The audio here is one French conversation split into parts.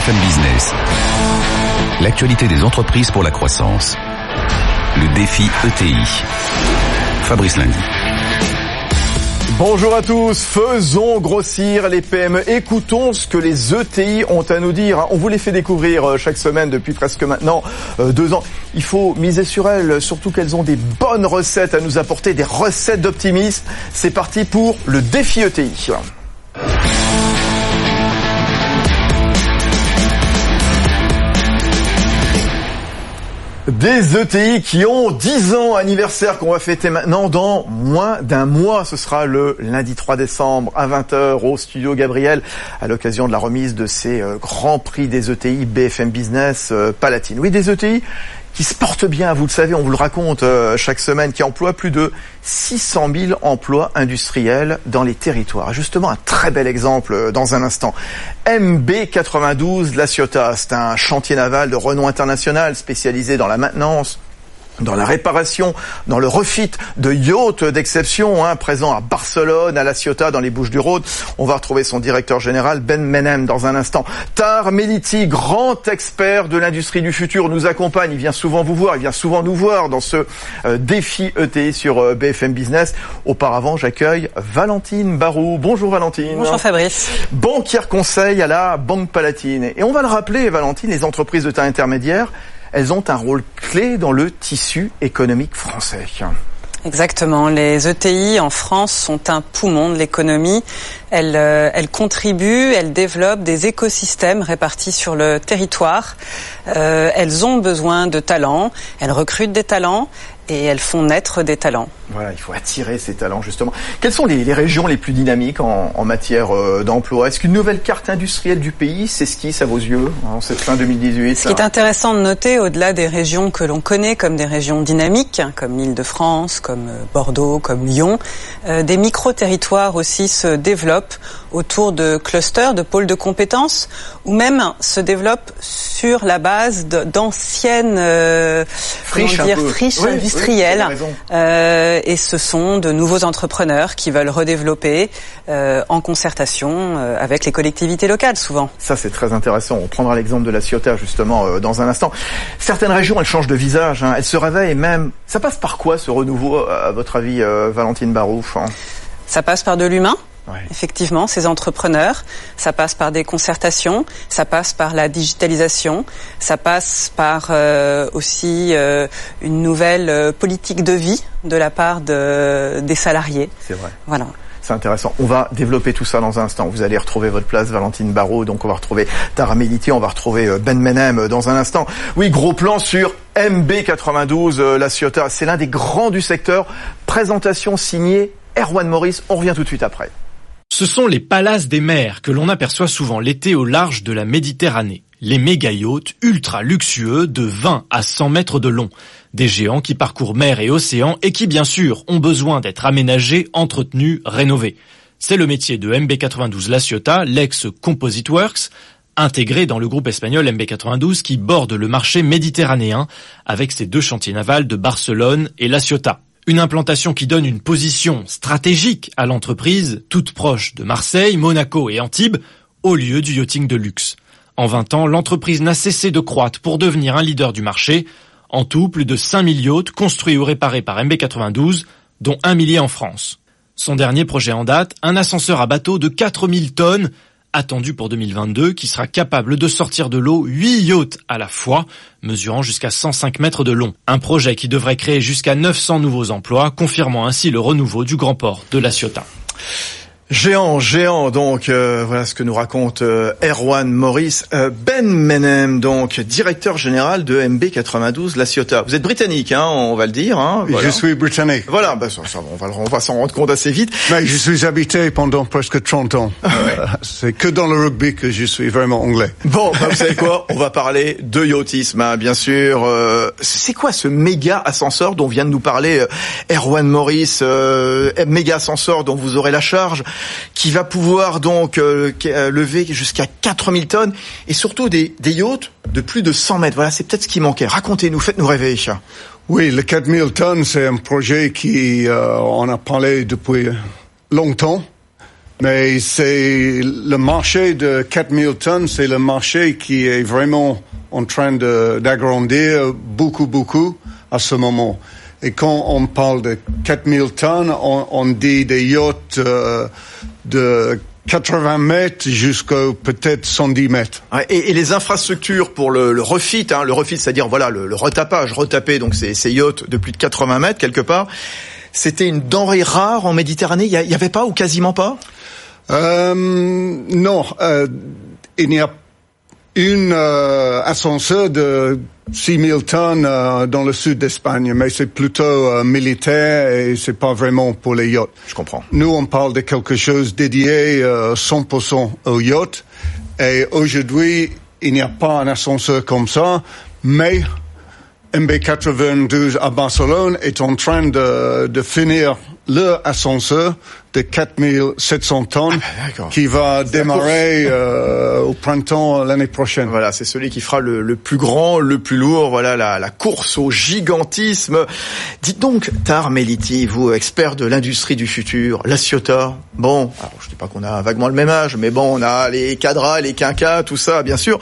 BFM Business. L'actualité des entreprises pour la croissance. Le défi ETI. Fabrice Lundi. Bonjour à tous, faisons grossir les PME, écoutons ce que les ETI ont à nous dire. On vous les fait découvrir euh, chaque semaine depuis presque maintenant euh, deux ans. Il faut miser sur elles, surtout qu'elles ont des bonnes recettes à nous apporter, des recettes d'optimisme. C'est parti pour le défi ETI. Des ETI qui ont 10 ans anniversaire qu'on va fêter maintenant dans moins d'un mois. Ce sera le lundi 3 décembre à 20h au studio Gabriel à l'occasion de la remise de ces euh, grands prix des ETI BFM Business euh, Palatine. Oui, des ETI qui se porte bien, vous le savez, on vous le raconte euh, chaque semaine, qui emploie plus de 600 000 emplois industriels dans les territoires. Justement, un très bel exemple euh, dans un instant. MB92 La Ciotat, c'est un chantier naval de renom international spécialisé dans la maintenance, dans la réparation, dans le refit de yachts d'exception, hein, présent à Barcelone, à La Ciotat, dans les Bouches-du-Rhône. On va retrouver son directeur général, Ben Menem, dans un instant. Tar Meliti, grand expert de l'industrie du futur, nous accompagne. Il vient souvent vous voir, il vient souvent nous voir dans ce euh, défi ETI sur euh, BFM Business. Auparavant, j'accueille Valentine Barou. Bonjour Valentine. Bonjour Fabrice. Banquière conseil à la Banque Palatine. Et on va le rappeler, Valentine, les entreprises de taille intermédiaire, elles ont un rôle clé dans le tissu économique français. Exactement. Les ETI en France sont un poumon de l'économie. Elles, euh, elles, contribuent, elles développent des écosystèmes répartis sur le territoire. Euh, elles ont besoin de talents, elles recrutent des talents et elles font naître des talents. Voilà, il faut attirer ces talents justement. Quelles sont les, les régions les plus dynamiques en, en matière euh, d'emploi? Est-ce qu'une nouvelle carte industrielle du pays s'esquisse à vos yeux en cette fin 2018 Ce qui est intéressant de noter, au-delà des régions que l'on connaît comme des régions dynamiques, comme l'Île-de-France, comme euh, Bordeaux, comme Lyon, euh, des micro-territoires aussi se développent autour de clusters, de pôles de compétences, ou même se développent sur la base d'anciennes euh, friches, oui, industrielles. Oui, et ce sont de nouveaux entrepreneurs qui veulent redévelopper euh, en concertation euh, avec les collectivités locales souvent. Ça c'est très intéressant. On prendra l'exemple de la Ciotat justement euh, dans un instant. Certaines régions elles changent de visage, hein. elles se réveillent même. Ça passe par quoi ce renouveau à votre avis, Valentine Barouf hein? Ça passe par de l'humain. Ouais. Effectivement, ces entrepreneurs, ça passe par des concertations, ça passe par la digitalisation, ça passe par euh, aussi euh, une nouvelle euh, politique de vie de la part de, des salariés. C'est vrai. Voilà. C'est intéressant. On va développer tout ça dans un instant. Vous allez retrouver votre place, Valentine Barraud. Donc on va retrouver Tara Meliti, on va retrouver Ben Menem dans un instant. Oui, gros plan sur MB92, La Ciotat. C'est l'un des grands du secteur. Présentation signée Erwan Maurice. On revient tout de suite après. Ce sont les palaces des mers que l'on aperçoit souvent l'été au large de la Méditerranée. Les méga yachts ultra luxueux de 20 à 100 mètres de long. Des géants qui parcourent mer et océan et qui bien sûr ont besoin d'être aménagés, entretenus, rénovés. C'est le métier de MB92 La Ciotat, l'ex Composite Works, intégré dans le groupe espagnol MB92 qui borde le marché méditerranéen avec ses deux chantiers navals de Barcelone et La Ciotat. Une implantation qui donne une position stratégique à l'entreprise, toute proche de Marseille, Monaco et Antibes, au lieu du yachting de luxe. En 20 ans, l'entreprise n'a cessé de croître pour devenir un leader du marché. En tout, plus de 5000 yachts construits ou réparés par MB92, dont un millier en France. Son dernier projet en date, un ascenseur à bateau de 4000 tonnes, attendu pour 2022, qui sera capable de sortir de l'eau 8 yachts à la fois, mesurant jusqu'à 105 mètres de long. Un projet qui devrait créer jusqu'à 900 nouveaux emplois, confirmant ainsi le renouveau du grand port de La Ciotat. Géant, géant, donc euh, voilà ce que nous raconte euh, Erwan Maurice. Euh, ben Menem, donc directeur général de MB92 La Ciotat. Vous êtes britannique, hein, on va le dire. Hein, voilà. Je suis britannique. Voilà, bah, ça, ça, on va, on va s'en rendre compte assez vite. Mais je suis habité pendant presque 30 ans. Ah ouais. C'est que dans le rugby que je suis vraiment anglais. Bon, bah, vous savez quoi? On va parler de yachtisme, hein, bien sûr. C'est quoi ce méga ascenseur dont vient de nous parler Erwan Maurice Méga ascenseur dont vous aurez la charge? Qui va pouvoir donc euh, lever jusqu'à 4000 tonnes et surtout des, des yachts de plus de 100 mètres. Voilà, c'est peut-être ce qui manquait. Racontez-nous, faites-nous rêver. Oui, le 4000 tonnes, c'est un projet qui euh, on a parlé depuis longtemps. Mais c'est le marché de 4000 tonnes, c'est le marché qui est vraiment en train d'agrandir beaucoup, beaucoup à ce moment. Et quand on parle de 4000 tonnes, on, on dit des yachts euh, de 80 mètres jusqu'à peut-être 110 mètres. Et, et, les infrastructures pour le, le refit, hein, le refit, c'est-à-dire voilà le, le, retapage, retaper donc ces, ces yachts de plus de 80 mètres quelque part, c'était une denrée rare en Méditerranée. Il y, avait pas ou quasiment pas? Euh, Non, euh, il n'y a une euh, ascenseur de 6000 tonnes euh, dans le sud d'Espagne, mais c'est plutôt euh, militaire et c'est pas vraiment pour les yachts. Je comprends. Nous, on parle de quelque chose dédié 100% aux yachts. Et aujourd'hui, il n'y a pas un ascenseur comme ça, mais MB92 à Barcelone est en train de, de finir leur ascenseur de 4700 tonnes ah, qui va démarrer euh, au printemps l'année prochaine. Voilà, c'est celui qui fera le, le, plus grand, le plus lourd. Voilà la, la course au gigantisme. Dites donc, Tar Meliti, vous expert de l'industrie du futur, la Ciotat. Bon, alors je dis pas qu'on a vaguement le même âge, mais bon, on a les cadras, les quinquas, tout ça, bien sûr.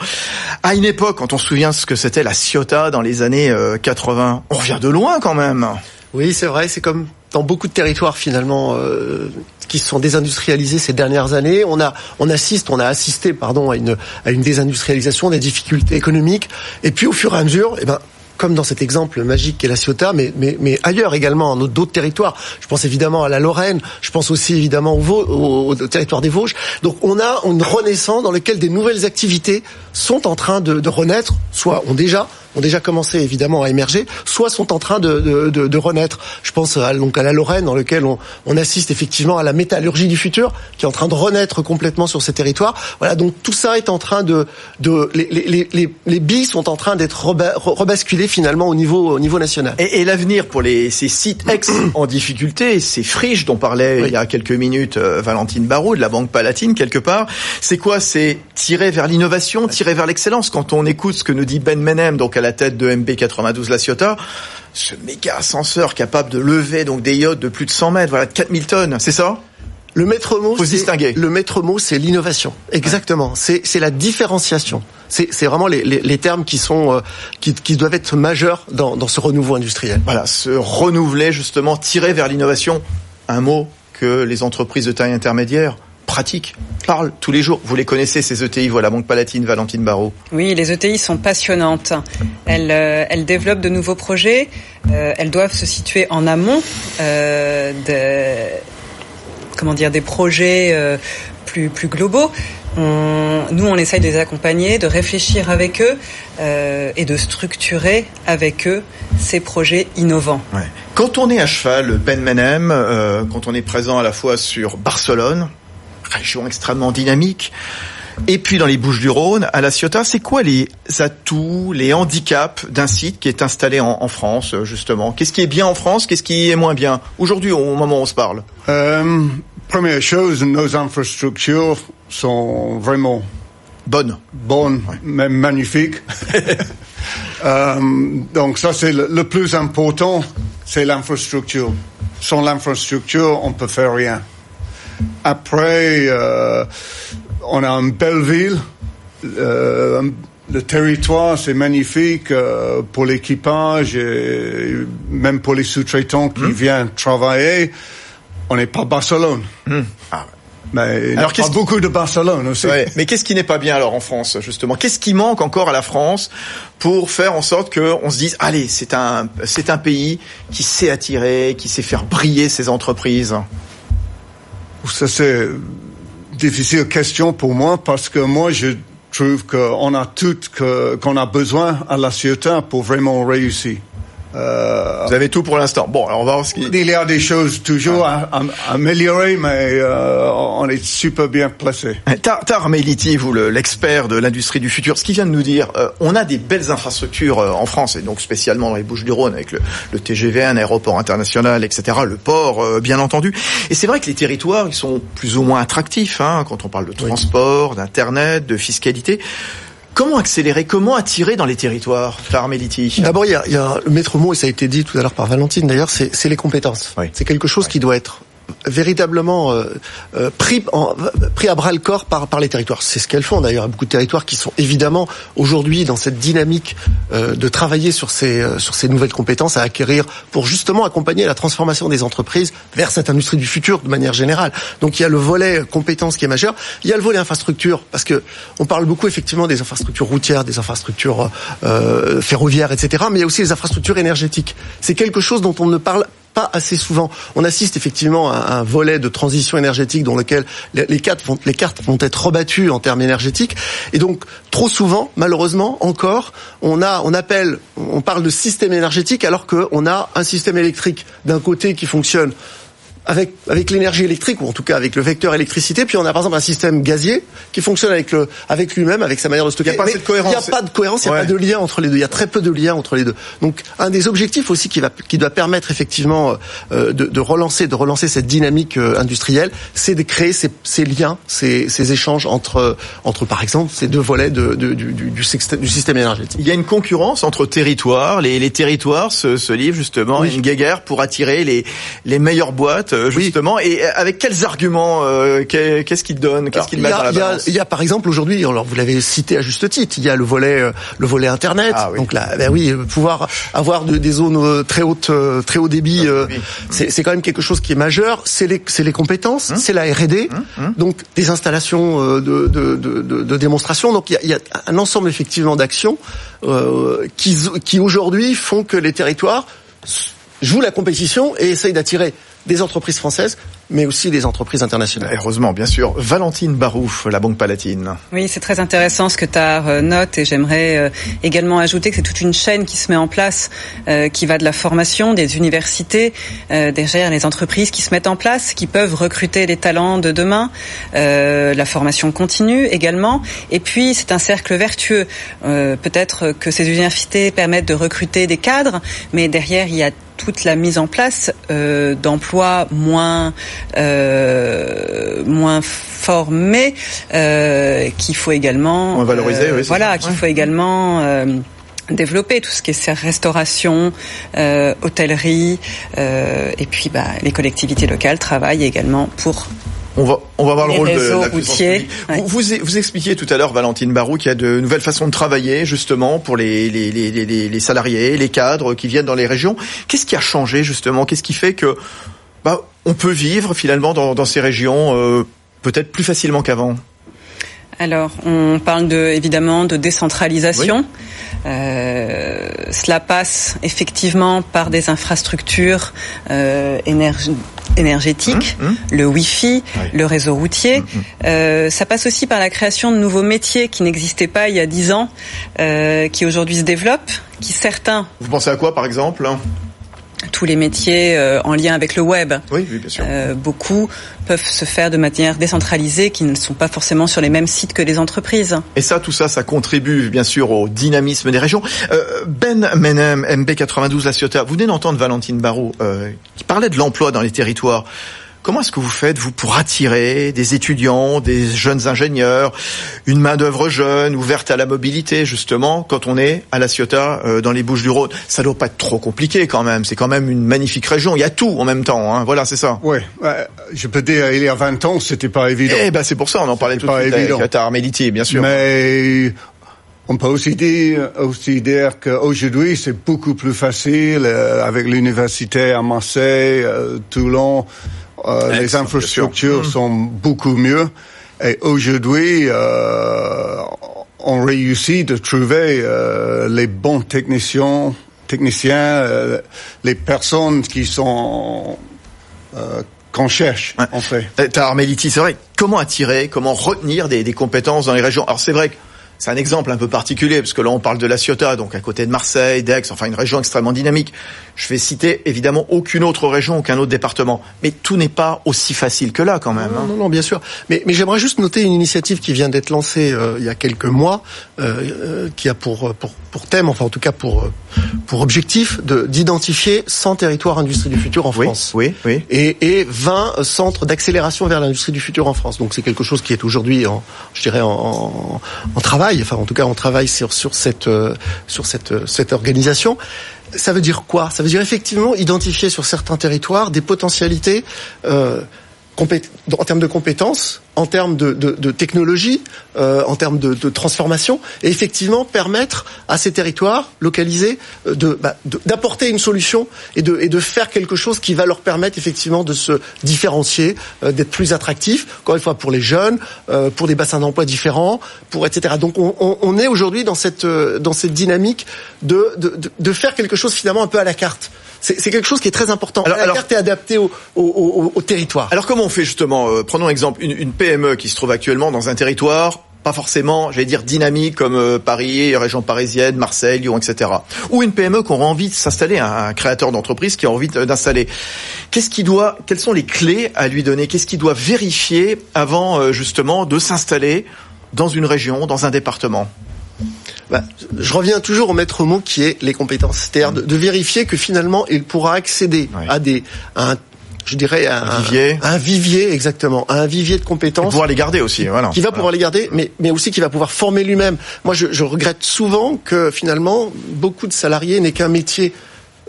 À une époque, quand on se souvient ce que c'était la Ciotat dans les années 80, euh, on revient de loin quand même. Oui, c'est vrai, c'est comme dans beaucoup de territoires finalement euh, qui se sont désindustrialisés ces dernières années. On a, on assiste, on a assisté, pardon, à une, à une désindustrialisation, des difficultés économiques. Et puis au fur et à mesure, eh ben, comme dans cet exemple magique qu'est la Ciotat, mais, mais, mais ailleurs également, dans d'autres territoires. Je pense évidemment à la Lorraine, je pense aussi évidemment au, au, au, territoire des Vosges. Donc on a une renaissance dans laquelle des nouvelles activités sont en train de, de renaître, soit ont déjà ont déjà commencé évidemment à émerger, soit sont en train de, de, de, de renaître. Je pense à, donc à la Lorraine, dans lequel on, on, assiste effectivement à la métallurgie du futur, qui est en train de renaître complètement sur ces territoires. Voilà, donc tout ça est en train de, de les, les, les, les billes sont en train d'être rebasculées finalement au niveau, au niveau national. Et, et l'avenir pour les, ces sites ex en difficulté, ces friches dont parlait oui. il y a quelques minutes euh, Valentine Barraud de la Banque Palatine quelque part, c'est quoi? C'est tirer vers l'innovation, tirer vers l'excellence. Quand on écoute ce que nous dit Ben Menem, donc à la tête de MB92 La Ciotat, ce méga ascenseur capable de lever donc des yachts de plus de 100 mètres, voilà, de 4000 tonnes, c'est ça? Le maître mot, distinguer. le maître mot, c'est l'innovation. Exactement. Ouais. C'est la différenciation. C'est vraiment les, les, les, termes qui sont euh, qui, qui, doivent être majeurs dans, dans ce renouveau industriel. Voilà, se renouveler justement, tirer vers l'innovation. Un mot que les entreprises de taille intermédiaire pratiques, parlent tous les jours. Vous les connaissez, ces ETI, voilà, Banque Palatine, Valentine Barraud. Oui, les ETI sont passionnantes. Elles, euh, elles développent de nouveaux projets. Euh, elles doivent se situer en amont euh, de, comment dire, des projets plus, plus globaux. On, nous, on essaye de les accompagner, de réfléchir avec eux euh, et de structurer avec eux ces projets innovants. Ouais. Quand on est à cheval, Ben Menem, euh, quand on est présent à la fois sur Barcelone, région extrêmement dynamique. Et puis dans les Bouches du Rhône, à La Ciotat, c'est quoi les atouts, les handicaps d'un site qui est installé en, en France, justement? Qu'est-ce qui est bien en France? Qu'est-ce qui est moins bien? Aujourd'hui, au moment où on se parle euh, Première chose, nos infrastructures sont vraiment bonnes, bonnes, ouais. même magnifiques. euh, donc ça, c'est le, le plus important, c'est l'infrastructure. Sans l'infrastructure, on peut faire rien. Après, euh, on a une belle ville. Euh, le territoire, c'est magnifique euh, pour l'équipage et même pour les sous-traitants qui mmh. viennent travailler. On n'est pas Barcelone. Mmh. Ah. Mais alors, il y a beaucoup de Barcelone aussi. Ouais, mais qu'est-ce qui n'est pas bien alors en France justement? Qu'est-ce qui manque encore à la France pour faire en sorte qu'on se dise allez, c'est un c'est un pays qui sait attirer, qui sait faire briller ses entreprises? Ça c'est difficile question pour moi parce que moi je trouve qu'on a tout qu'on a besoin à la Ciotat pour vraiment réussir. Euh, Vous avez tout pour l'instant. Bon, alors on va voir ce qui. Il y a des choses toujours ah. à, à, améliorer, mais euh, on est super bien placé. Tar, Tar Meliti, vous l'expert de l'industrie du futur, ce qu'il vient de nous dire, euh, on a des belles infrastructures euh, en France et donc spécialement dans les Bouches-du-Rhône avec le, le, TGV, un aéroport international, etc. Le port, euh, bien entendu. Et c'est vrai que les territoires, ils sont plus ou moins attractifs hein, quand on parle de transport, oui. d'internet, de fiscalité. Comment accélérer Comment attirer dans les territoires, Meliti? D'abord, il y a, il y a le maître mot, et ça a été dit tout à l'heure par Valentine d'ailleurs, c'est les compétences. Oui. C'est quelque chose oui. qui doit être véritablement pris, en, pris à bras le corps par, par les territoires. C'est ce qu'elles font d'ailleurs. Beaucoup de territoires qui sont évidemment aujourd'hui dans cette dynamique de travailler sur ces, sur ces nouvelles compétences à acquérir pour justement accompagner la transformation des entreprises vers cette industrie du futur de manière générale. Donc il y a le volet compétences qui est majeur. Il y a le volet infrastructure parce que on parle beaucoup effectivement des infrastructures routières, des infrastructures euh, ferroviaires, etc. Mais il y a aussi les infrastructures énergétiques. C'est quelque chose dont on ne parle pas assez souvent. On assiste effectivement à un volet de transition énergétique dans lequel les cartes vont, les cartes vont être rebattues en termes énergétiques. Et donc, trop souvent, malheureusement, encore, on a, on appelle, on parle de système énergétique alors qu'on a un système électrique d'un côté qui fonctionne avec, avec l'énergie électrique, ou en tout cas avec le vecteur électricité, puis on a par exemple un système gazier qui fonctionne avec, le, avec lui-même, avec sa manière de stocker. Il n'y a pas de cohérence. Il n'y a pas de cohérence, il n'y a pas de lien entre les deux. Il y a très peu de lien entre les deux. Donc un des objectifs aussi qui, va, qui doit permettre effectivement euh, de, de, relancer, de relancer cette dynamique euh, industrielle, c'est de créer ces, ces liens, ces, ces, échanges entre, entre par exemple ces deux volets de, de, du, du, du, système énergétique. Il y a une concurrence entre territoires. Les, les territoires se, se livrent justement oui. une guéguerre pour attirer les, les meilleures boîtes euh, justement. Oui. Et avec quels arguments euh, Qu'est-ce qu'ils donnent Qu'est-ce qu'ils mettent dans la balance Il y a par exemple aujourd'hui, alors vous l'avez cité à juste titre, il y a le volet euh, le volet internet. Ah, oui. Donc là, ben oui, pouvoir avoir de, des zones euh, très hautes, très haut débit, oui. c'est quand même quelque chose qui est majeur. C'est les, les compétences, hum. c'est la R&D, hum, hum. donc des installations de, de, de, de démonstration. Donc il y a, il y a un ensemble effectivement d'actions euh, qui, qui aujourd'hui font que les territoires jouent la compétition et essayent d'attirer des entreprises françaises, mais aussi des entreprises internationales. Heureusement, bien sûr. Valentine Barouf, la Banque Palatine. Oui, c'est très intéressant ce que tu note et j'aimerais euh, également ajouter que c'est toute une chaîne qui se met en place, euh, qui va de la formation, des universités, euh, derrière les entreprises qui se mettent en place, qui peuvent recruter les talents de demain, euh, la formation continue également. Et puis, c'est un cercle vertueux. Euh, peut-être que ces universités permettent de recruter des cadres, mais derrière, il y a toute la mise en place euh, d'emplois moins euh, moins formés euh, qu'il faut également moins valoriser, oui, voilà qu'il ouais. faut également développer tout ce qui est restauration, hôtellerie, et puis bah, les collectivités locales travaillent également pour on va, on va voir le rôle de la ouais. vous, vous, vous, expliquiez tout à l'heure, Valentine Barou, qu'il y a de nouvelles façons de travailler justement pour les, les, les, les, les salariés, les cadres qui viennent dans les régions. Qu'est-ce qui a changé justement? Qu'est-ce qui fait que bah, on peut vivre finalement dans, dans ces régions euh, peut-être plus facilement qu'avant? Alors, on parle de, évidemment de décentralisation. Oui. Euh, cela passe effectivement par des infrastructures euh, énerg énergétiques, mmh, mmh. le Wi-Fi, oui. le réseau routier. Mmh, euh, ça passe aussi par la création de nouveaux métiers qui n'existaient pas il y a dix ans, euh, qui aujourd'hui se développent, qui certains. Vous pensez à quoi, par exemple tous les métiers euh, en lien avec le web. Oui, oui bien sûr. Euh, beaucoup peuvent se faire de manière décentralisée, qui ne sont pas forcément sur les mêmes sites que les entreprises. Et ça, tout ça, ça contribue bien sûr au dynamisme des régions. Euh, ben Menem, MB92 La Ciotat, vous venez d'entendre Valentine Barrault euh, qui parlait de l'emploi dans les territoires. Comment est-ce que vous faites, vous, pour attirer des étudiants, des jeunes ingénieurs, une main-d'œuvre jeune, ouverte à la mobilité, justement, quand on est à La Ciotat, euh, dans les Bouches-du-Rhône Ça doit pas être trop compliqué, quand même. C'est quand même une magnifique région. Il y a tout en même temps. Hein. Voilà, c'est ça. Oui. Euh, je peux dire, il y a 20 ans, c'était pas évident. Eh ben, c'est pour ça, on en parlait tout de suite Armeliti, bien sûr. Mais on peut aussi dire, aussi dire qu'aujourd'hui, c'est beaucoup plus facile euh, avec l'université à Marseille, euh, Toulon. Euh, les infrastructures sont beaucoup mieux. Et aujourd'hui, euh, on réussit de trouver euh, les bons techniciens, techniciens, les personnes qui sont qu'on cherche, ouais. en fait. C'est vrai. Comment attirer, comment retenir des, des compétences dans les régions? Alors c'est vrai que c'est un exemple un peu particulier, parce que là on parle de la Ciotat, donc à côté de Marseille, d'Aix, enfin une région extrêmement dynamique. Je vais citer évidemment aucune autre région, aucun autre département. Mais tout n'est pas aussi facile que là quand même. Non, hein. non, non, bien sûr. Mais, mais j'aimerais juste noter une initiative qui vient d'être lancée euh, il y a quelques mois, euh, qui a pour, pour, pour thème, enfin en tout cas pour, pour objectif, d'identifier 100 territoires industrie du futur en France. Oui, oui. Et, et 20 centres d'accélération vers l'industrie du futur en France. Donc c'est quelque chose qui est aujourd'hui, je dirais, en, en, en travail. Enfin en tout cas on travaille sur, euh, cette, cette organisation. ça veut dire quoi? Ça veut dire effectivement identifier sur certains territoires des potentialités euh, en termes de compétences, en termes de, de, de technologie, euh, en termes de, de, transformation, et effectivement permettre à ces territoires localisés euh, bah, d'apporter une solution et de, et de faire quelque chose qui va leur permettre effectivement de se différencier, euh, d'être plus attractifs, encore une fois pour les jeunes, euh, pour des bassins d'emploi différents, pour etc. Donc on, on, on est aujourd'hui dans cette euh, dans cette dynamique de, de, de faire quelque chose finalement un peu à la carte. C'est quelque chose qui est très important. Alors, la carte est adaptée au, au, au, territoire. Alors comment on fait justement euh, Prenons exemple une, une PME qui se trouve actuellement dans un territoire pas forcément, j'allais dire, dynamique comme euh, Paris, région parisienne, Marseille, Lyon, etc. Ou une PME qui aura envie de s'installer, un, créateur d'entreprise qui a envie d'installer. Qu'est-ce qui doit, quelles sont les clés à lui donner? Qu'est-ce qu'il doit vérifier avant euh, justement de s'installer dans une région, dans un département? Bah, je reviens toujours au maître mot qui est les compétences, c'est-à-dire de, vérifier que finalement il pourra accéder à des à un je dirais un, vivier, un, vivier exactement, un vivier de compétences. Pour pouvoir les garder aussi, voilà. Qui va pouvoir les garder, mais mais aussi qui va pouvoir former lui-même. Moi, je, je regrette souvent que finalement beaucoup de salariés n'aient qu'un métier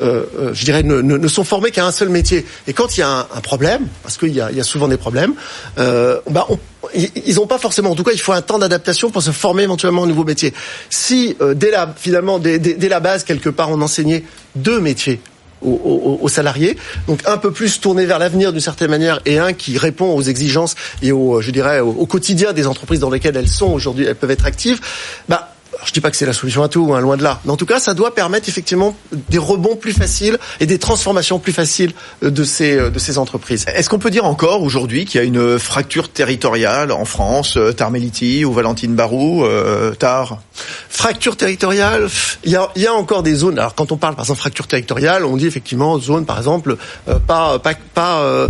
euh, euh, je dirais, ne, ne, sont formés qu'à un seul métier. Et quand il y a un, un problème, parce qu'il y a, y a souvent des problèmes, euh, bah on, ils n'ont pas forcément. En tout cas, il faut un temps d'adaptation pour se former éventuellement au nouveau métier. Si euh, dès la finalement dès, dès, la base quelque part on enseignait deux métiers aux, aux, salariés, donc un peu plus tourné vers l'avenir d'une certaine manière et un qui répond aux exigences et au, je dirais, au quotidien des entreprises dans lesquelles elles sont aujourd'hui, elles peuvent être actives. Bah, je dis pas que c'est la solution à tout, hein, loin de là. Mais en tout cas, ça doit permettre effectivement des rebonds plus faciles et des transformations plus faciles euh, de ces euh, de ces entreprises. Est-ce qu'on peut dire encore aujourd'hui qu'il y a une fracture territoriale en France, euh, Tarmeliti ou Valentine Barou, euh, Tar? Fracture territoriale, il y a, y a encore des zones. Alors quand on parle par exemple fracture territoriale, on dit effectivement zone par exemple pas pas pas euh,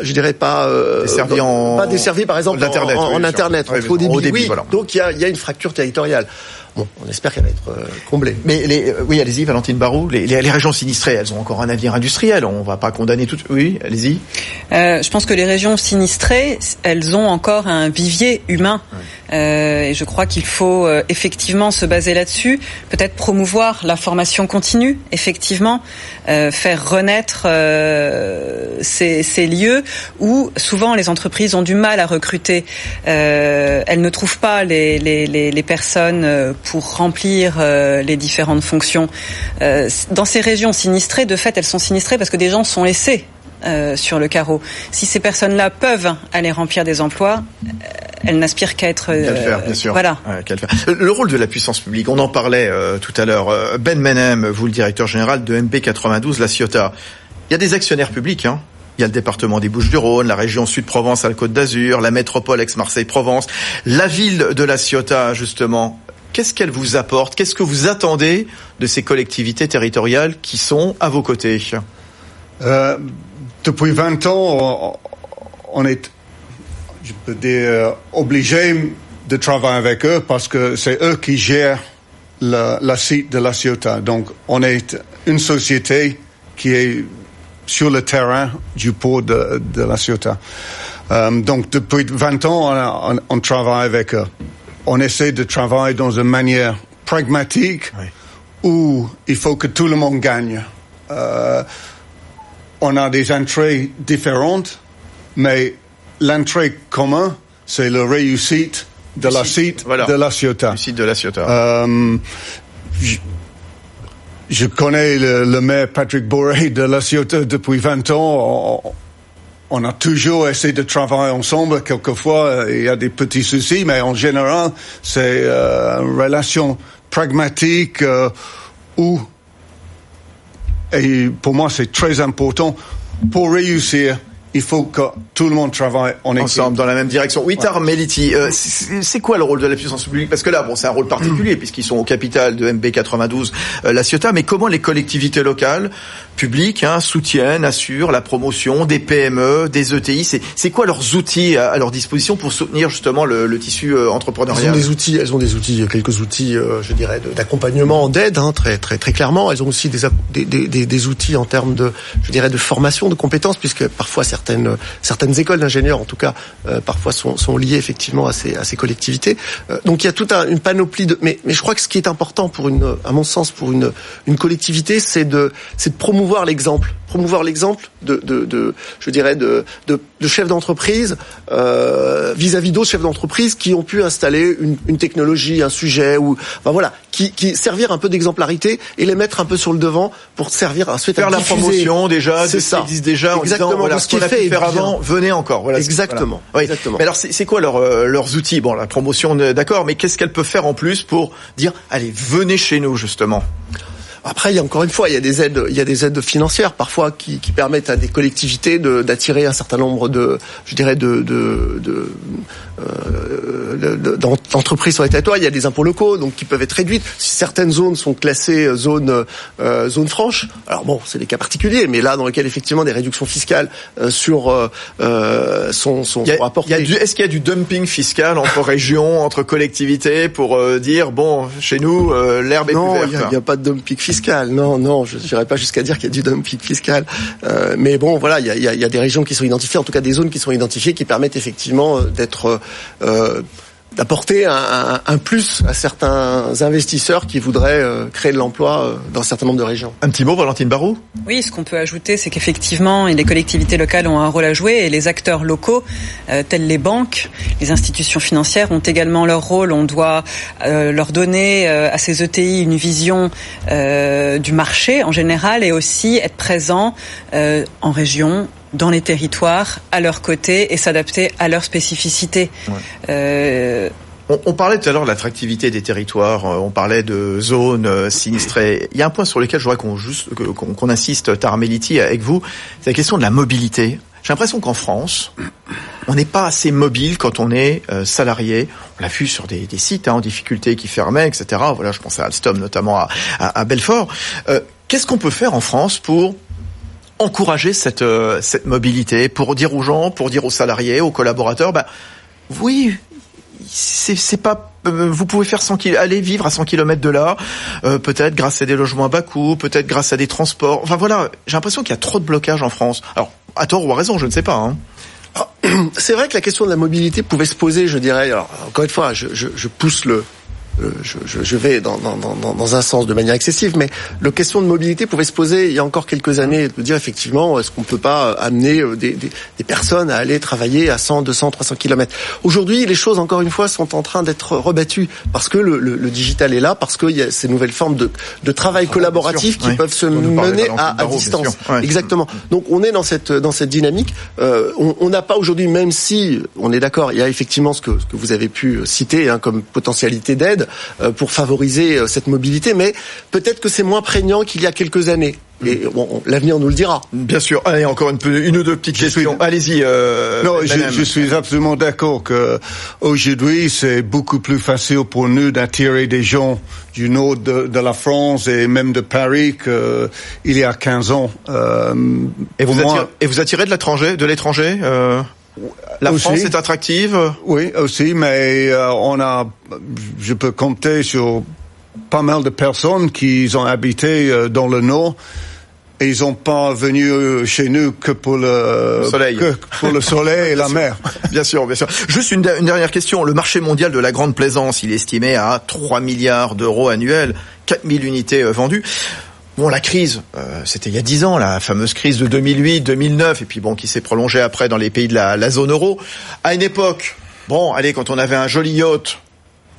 je dirais pas desservie en pas desservie par exemple en, en, internet, au débit. Oui, Donc il y a, il y a une fracture territoriale. Bon, on espère qu'elle va être euh, comblée. Mais les, euh, oui, allez-y, Valentine Barou. Les, les, régions sinistrées, elles ont encore un avenir industriel. On va pas condamner tout. Oui, allez-y. Euh, je pense que les régions sinistrées, elles ont encore un vivier humain. Euh, et je crois qu'il faut euh, effectivement se baser là-dessus, peut-être promouvoir la formation continue, effectivement, euh, faire renaître ces, ces, lieux où souvent les entreprises ont du mal à recruter. elles ne trouvent pas les personnes pour remplir les différentes fonctions. dans ces régions sinistrées, de fait, elles sont sinistrées parce que des gens sont laissés euh, sur le carreau. Si ces personnes-là peuvent aller remplir des emplois, euh, elles n'aspirent qu'à être. le faire, bien sûr. Voilà. Le rôle de la puissance publique, on en parlait euh, tout à l'heure. Ben Menem, vous le directeur général de MP92, la Ciotat. Il y a des actionnaires publics, hein. Il y a le département des Bouches-du-Rhône, la région Sud-Provence à la Côte d'Azur, la métropole ex-Marseille-Provence, la ville de la Ciotat, justement. Qu'est-ce qu'elle vous apporte? Qu'est-ce que vous attendez de ces collectivités territoriales qui sont à vos côtés? Depuis 20 ans, on est, je peux dire, obligé de travailler avec eux parce que c'est eux qui gèrent la, la site de la Ciotat. Donc, on est une société qui est sur le terrain du port de, de la Ciotat. Euh, donc, depuis 20 ans, on, on, travaille avec eux. On essaie de travailler dans une manière pragmatique où il faut que tout le monde gagne. Euh, on a des entrées différentes, mais l'entrée commune, c'est la réussite de la site de la Ciotat. site de la Ciotat. Euh, je, connais le, maire Patrick Boré de la Ciotat depuis 20 ans. On, a toujours essayé de travailler ensemble. Quelquefois, euh, il y a des petits soucis, mais en général, c'est euh, une relation pragmatique où et pour moi, c'est très important pour réussir il faut que tout le monde travaille en équipe. Ensemble, dans la même direction. Oui, Tar Meliti, euh, c'est quoi le rôle de la puissance publique? Parce que là, bon, c'est un rôle particulier puisqu'ils sont au capital de MB 92, euh, la Ciotat, mais comment les collectivités locales, publiques, hein, soutiennent, assurent la promotion des PME, des ETI C'est quoi leurs outils à, leur disposition pour soutenir justement le, le tissu euh, entrepreneurial Elles ont des outils, elles ont des outils, quelques outils, euh, je dirais, d'accompagnement, d'aide, hein, très très très clairement. Elles ont aussi des, des, des, des outils en termes de, je dirais, de formation, de compétences, puisque parfois certains certaines certaines écoles d'ingénieurs, en tout cas, parfois sont, sont liées effectivement à ces à ces collectivités. donc il y a toute une panoplie de. Mais mais je crois que ce qui est important pour une, à mon sens, pour une une collectivité, c'est de c'est de promouvoir l'exemple promouvoir l'exemple de, de, de, je dirais, de, de, de chefs d'entreprise euh, vis-à-vis d'autres chefs d'entreprise qui ont pu installer une, une, technologie, un sujet, ou enfin voilà, qui, qui servir un peu d'exemplarité et les mettre un peu sur le devant pour servir à faire la promotion déjà, c'est ça, existe déjà, exactement. En disant, voilà, ce qu'on a pu faire avant, venez encore. Voilà, exactement. Oui. exactement. Mais alors c'est quoi leur, euh, leurs outils? Bon, la promotion, d'accord, mais qu'est-ce qu'elle peut faire en plus pour dire, allez, venez chez nous justement? Après, il y a encore une fois, il y a des aides, il y a des aides financières parfois qui, qui permettent à des collectivités d'attirer un certain nombre de, je dirais, de, de, de euh, d'entreprises sur les territoires. Il y a des impôts locaux, donc qui peuvent être réduites. Certaines zones sont classées euh, zones euh, zones franches. Alors bon, c'est des cas particuliers, mais là dans lesquels effectivement des réductions fiscales euh, sur euh, sont sont, apportées. Est-ce qu'il y a du dumping fiscal entre régions, entre collectivités pour dire bon, chez nous l'herbe est non, plus verte Non, il n'y a, pas de dumping fiscal non, non, je n'irai pas jusqu'à dire qu'il y a du dumping fiscal. Euh, mais bon, voilà, il y a, des régions qui sont identifiées, en tout cas des zones qui sont identifiées, qui permettent effectivement euh, d'être euh, d'apporter un, un, plus à certains investisseurs qui voudraient euh, créer de l'emploi euh, dans un certain nombre de régions. Un petit mot, Valentine Barou Oui, ce qu'on peut ajouter, c'est qu'effectivement, les collectivités locales ont un rôle à jouer et les acteurs locaux, euh, tels les banques, les institutions financières, ont également leur rôle. On doit leur donner à ces ETI une vision du marché en général et aussi être présent en région, dans les territoires, à leur côté et s'adapter à leurs spécificités. Euh... On, parlait tout à l'heure de l'attractivité des territoires, euh, on parlait de zones euh, sinistrées. Il y a un point sur lequel je voudrais qu'on juste qu'on insiste, Tarameliti, avec vous, c'est la question de la mobilité. J'ai l'impression qu'en France, on n'est pas assez mobile quand on est euh, salarié. On l'a vu sur des, des sites hein, en difficulté qui fermaient, etc. Voilà, je pense à Alstom notamment à, à, Belfort. Euh, Qu'est-ce qu'on peut faire en France pour encourager cette, euh, cette mobilité, pour dire aux gens, pour dire aux salariés, aux collaborateurs, bah, oui, c'est pas euh, vous pouvez faire 100 aller vivre à 100 km de là, euh, peut-être grâce à des logements à bas coût, peut-être grâce à des transports. Enfin voilà, j'ai l'impression qu'il y a trop de blocages en France. Alors, à tort ou à raison, je ne sais pas. Hein. Ah, c'est vrai que la question de la mobilité pouvait se poser, je dirais. Alors, encore une fois, je, je, je pousse le, je, je, je, vais dans, dans, dans, dans, un sens de manière excessive, mais la question de mobilité pouvait se poser il y a encore quelques années, de dire effectivement, est-ce qu'on peut pas amener euh, des, des, des, personnes à aller travailler à 100, 200, 300 km Aujourd'hui, les choses, encore une fois, sont en train d'être rebattues parce que le, le, le, digital est là, parce qu'il y a ces nouvelles formes de, de travail ah, collaboratif qui peuvent se mener à, à distance. Exactement. Donc on est dans cette, dans cette dynamique. Euh, on n'a pas aujourd'hui, même si on est d'accord, il y a effectivement ce que, ce que vous avez pu citer hein, comme potentialité d'aide, euh, pour favoriser euh, cette mobilité, mais peut-être que c'est moins prégnant qu'il y a quelques années. Et bon, l'avenir nous le dira. Bien sûr. Allez, encore une, une ou deux petites questions. Allez-y. Euh, non, je, je, suis absolument d'accord que aujourd'hui c'est beaucoup plus facile pour nous d'attirer des gens du nord de, de, la France et même de Paris qu'il y a 15 ans. Euh, et, vous attirez, et vous attirez de l'étranger, de l'étranger euh... La France est attractive Oui, aussi, mais euh, on a, je peux compter sur pas mal de personnes qui ont habité euh, dans le Nord et ils n'ont pas venu euh, chez nous que pour le, soleil, que pour le soleil et la mer. Bien sûr, bien sûr. Juste une, une, dernière question. Le marché mondial de la grande plaisance, il est estimé à 3 milliards d'euros annuels, 4000 unités vendues. Bon, la crise, euh, c'était il y a dix ans, la fameuse crise de 2008-2009, et puis bon, qui s'est prolongée après dans les pays de la, la, zone euro. À une époque, bon, allez, quand on avait un joli yacht,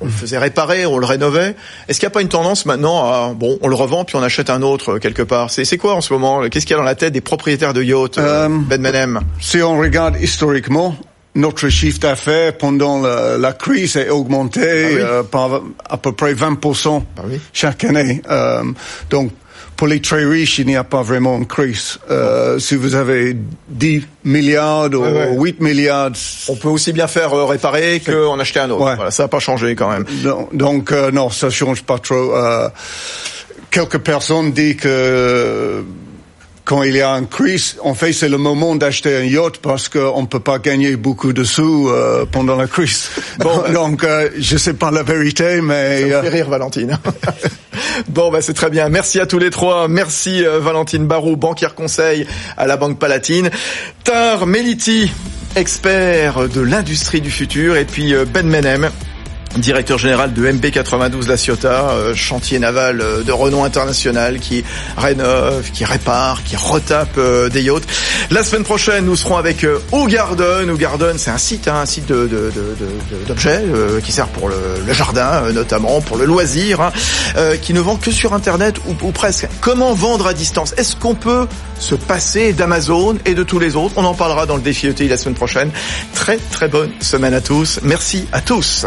on le faisait réparer, on le rénovait. Est-ce qu'il n'y a pas une tendance maintenant à, bon, on le revend puis on achète un autre euh, quelque part? C'est quoi en ce moment? Qu'est-ce qu'il y a dans la tête des propriétaires de yachts, euh, Ben Menem Si on regarde historiquement, notre chiffre d'affaires pendant la, la, crise a augmenté ah par à peu près 20% ah oui. chaque année. Euh, donc pour les très riches, il n'y a pas vraiment une crise. Euh, si vous avez 10 milliards ou 8 milliards... On peut aussi bien faire euh, réparer qu'en acheter un autre. Voilà, ça n'a pas changé quand même. Donc, donc euh, non, ça change pas trop. Euh, quelques personnes disent que quand il y a une crise, en fait, c'est le moment d'acheter un yacht parce qu'on ne peut pas gagner beaucoup de sous euh, pendant la crise. Bon, donc, euh, je sais pas la vérité, mais... Ça me fait rire, Valentine. Bon, bah c'est très bien. Merci à tous les trois. Merci euh, Valentine Barou, banquière conseil à la Banque Palatine. Tar Meliti, expert de l'industrie du futur. Et puis euh, Ben Menem, directeur général de MP92 La Ciotat, euh, chantier naval euh, de renom international qui rénove, qui répare, qui retape euh, des yachts. La semaine prochaine, nous serons avec Ougarden. Ougarden, c'est un site, hein, un site d'objets qui sert pour le, le jardin notamment, pour le loisir, hein, qui ne vend que sur Internet ou, ou presque. Comment vendre à distance? Est-ce qu'on peut se passer d'Amazon et de tous les autres? On en parlera dans le défi ETI la semaine prochaine. Très très bonne semaine à tous. Merci à tous.